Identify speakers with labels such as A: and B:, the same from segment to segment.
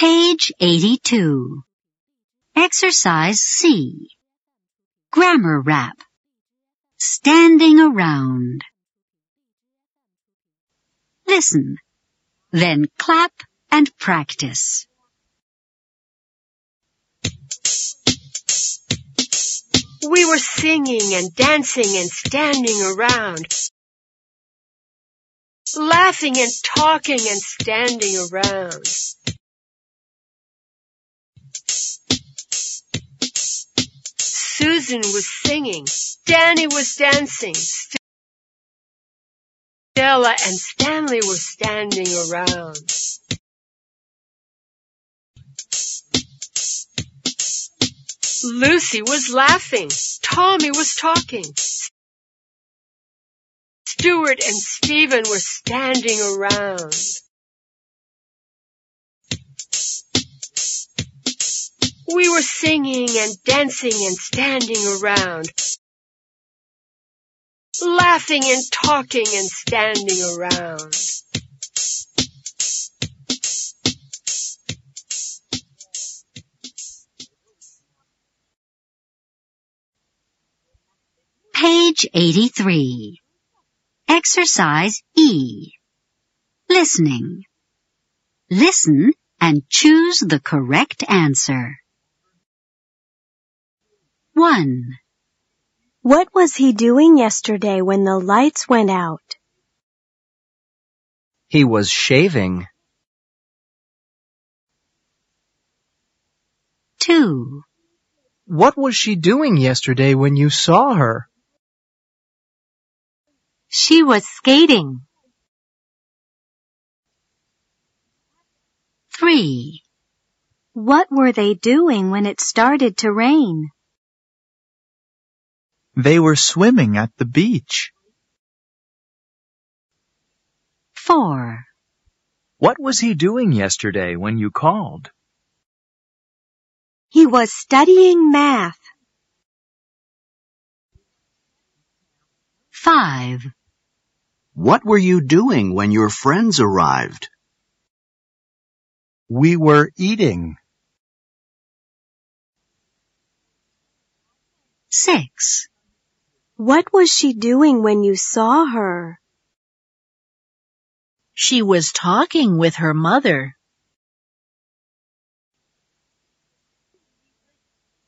A: Page 82. Exercise C. Grammar rap. Standing around. Listen. Then clap and practice.
B: We were singing and dancing and standing around. Laughing and talking and standing around. Susan was singing. Danny was dancing. Stella and Stanley were standing around. Lucy was laughing. Tommy was talking. Stuart and Stephen were standing around. We were singing and dancing and standing around. Laughing and talking and standing around.
A: Page 83. Exercise E. Listening. Listen and choose the correct answer. 1.
C: What was he doing yesterday when the lights went out?
D: He was shaving.
A: 2.
E: What was she doing yesterday when you saw her?
F: She was skating.
A: 3.
C: What were they doing when it started to rain?
E: They were swimming at the beach.
A: 4.
D: What was he doing yesterday when you called?
C: He was studying math.
A: 5.
G: What were you doing when your friends arrived?
E: We were eating.
A: 6.
C: What was she doing when you saw her?
F: She was talking with her mother.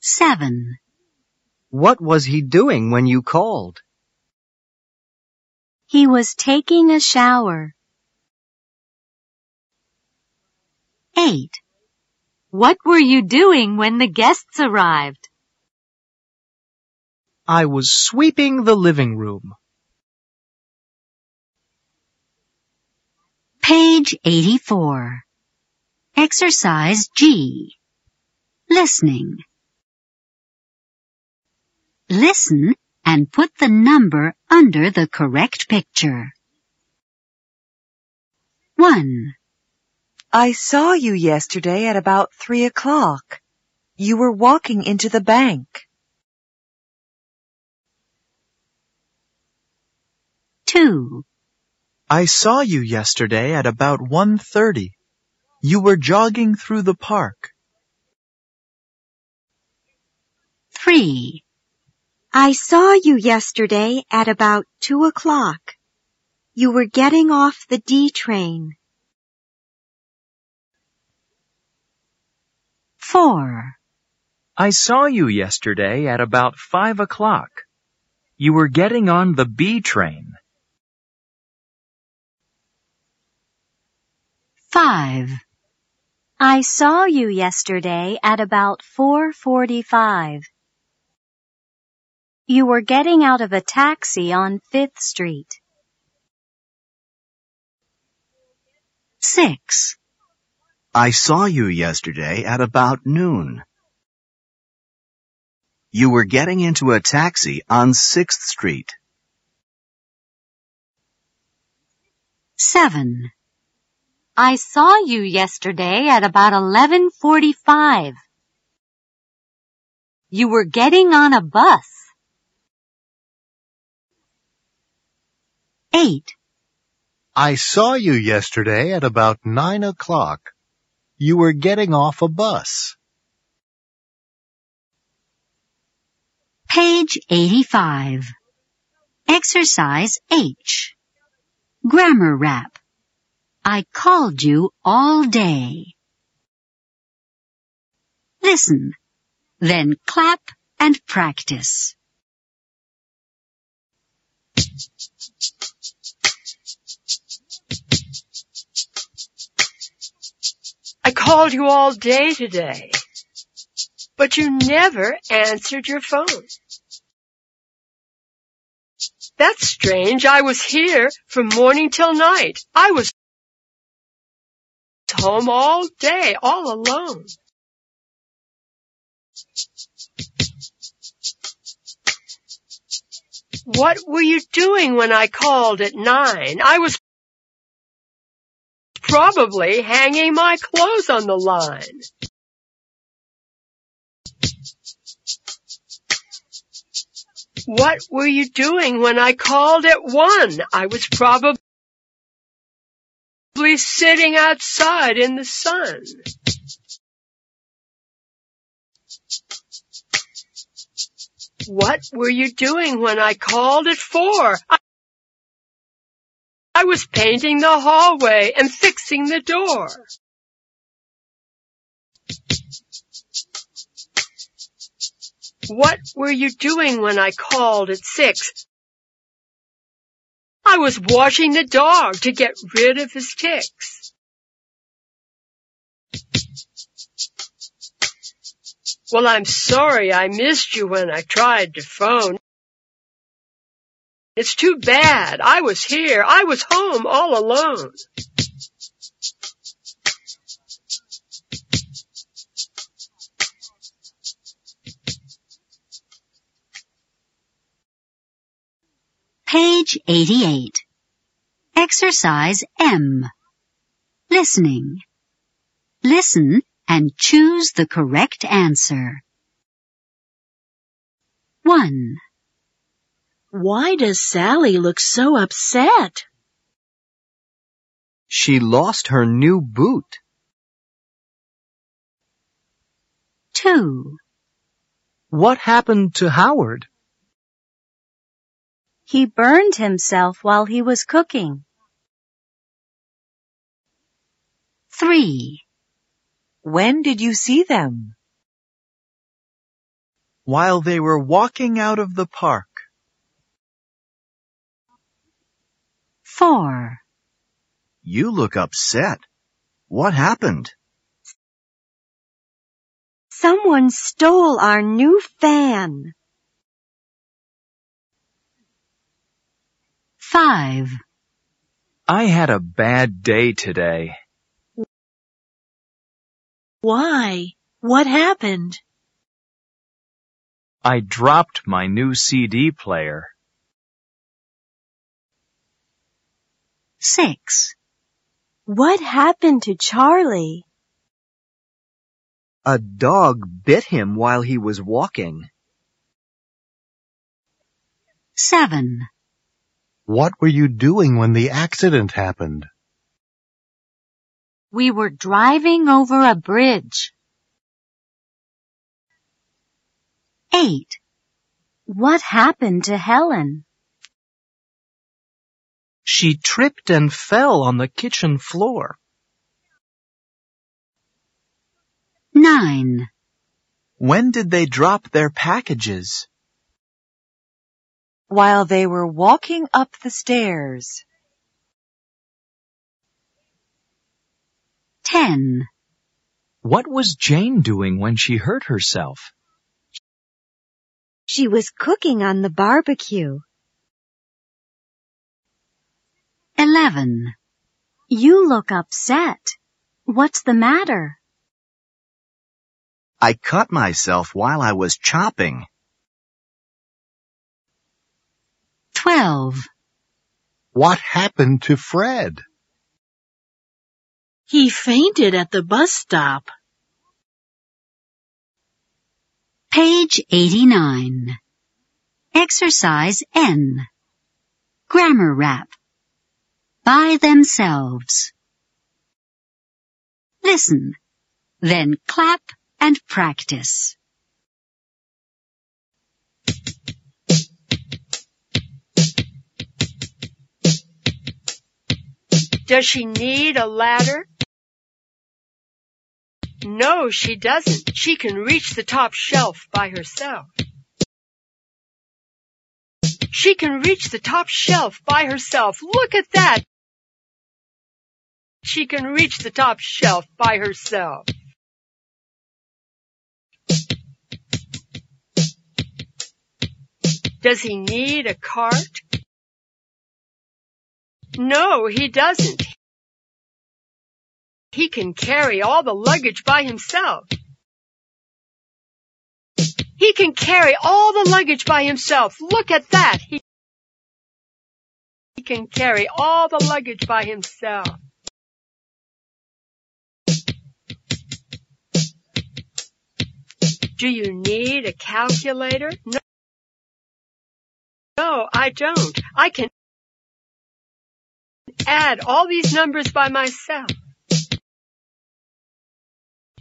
A: 7.
D: What was he doing when you called?
C: He was taking a shower.
A: 8.
F: What were you doing when the guests arrived?
E: I was sweeping the living room.
A: Page 84. Exercise G. Listening. Listen and put the number under the correct picture. 1.
H: I saw you yesterday at about three o'clock. You were walking into the bank.
A: 2.
E: I saw you yesterday at about 1.30. You were jogging through the park.
A: 3.
C: I saw you yesterday at about two o'clock. You were getting off the D train.
A: 4.
D: I saw you yesterday at about five o'clock. You were getting on the B train.
A: 5.
C: I saw you yesterday at about 4.45. You were getting out of a taxi on 5th Street.
A: 6.
G: I saw you yesterday at about noon. You were getting into a taxi on 6th Street.
A: 7.
F: I saw you yesterday at about 11.45. You were getting on a bus.
A: 8.
I: I saw you yesterday at about nine o'clock. You were getting off a bus.
A: Page 85. Exercise H. Grammar rap. I called you all day. Listen, then clap and practice.
B: I called you all day today, but you never answered your phone. That's strange. I was here from morning till night. I was home all day, all alone. What were you doing when I called at nine? I was probably hanging my clothes on the line. What were you doing when I called at one? I was probably sitting outside in the sun. What were you doing when I called at four? I, I was painting the hallway and fixing the door. What were you doing when I called at six? I was washing the dog to get rid of his ticks. Well, I'm sorry I missed you when I tried to phone. It's too bad. I was here. I was home all alone.
A: Page 88. Exercise M. Listening. Listen and choose the correct answer. 1.
J: Why does Sally look so upset?
G: She lost her new boot.
A: 2.
E: What happened to Howard?
F: He burned himself while he was cooking.
A: 3.
H: When did you see them?
E: While they were walking out of the park.
A: 4.
G: You look upset. What happened?
C: Someone stole our new fan.
A: 5.
D: I had a bad day today.
J: Why? What happened?
D: I dropped my new CD player.
A: 6.
C: What happened to Charlie?
G: A dog bit him while he was walking.
A: 7.
I: What were you doing when the accident happened?
F: We were driving over a bridge.
A: 8.
F: What happened to Helen?
E: She tripped and fell on the kitchen floor.
A: 9.
E: When did they drop their packages?
H: While they were walking up the stairs.
A: 10.
D: What was Jane doing when she hurt herself?
C: She was cooking on the barbecue.
A: 11.
F: You look upset. What's the matter?
G: I cut myself while I was chopping.
A: 12.
I: What happened to Fred?
J: He fainted at the bus stop.
A: Page 89. Exercise N. Grammar rap. By themselves. Listen, Then clap and practice.
B: Does she need a ladder? No, she doesn't. She can reach the top shelf by herself. She can reach the top shelf by herself. Look at that. She can reach the top shelf by herself. Does he need a cart? No, he doesn't. He can carry all the luggage by himself. He can carry all the luggage by himself. Look at that. He, can carry all the luggage by himself. Do you need a calculator? No. No, I don't. I can add all these numbers by myself.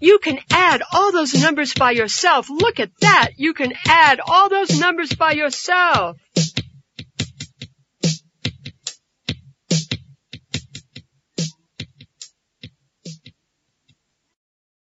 B: You can add all those numbers by yourself. Look at that. You can add all those numbers by yourself.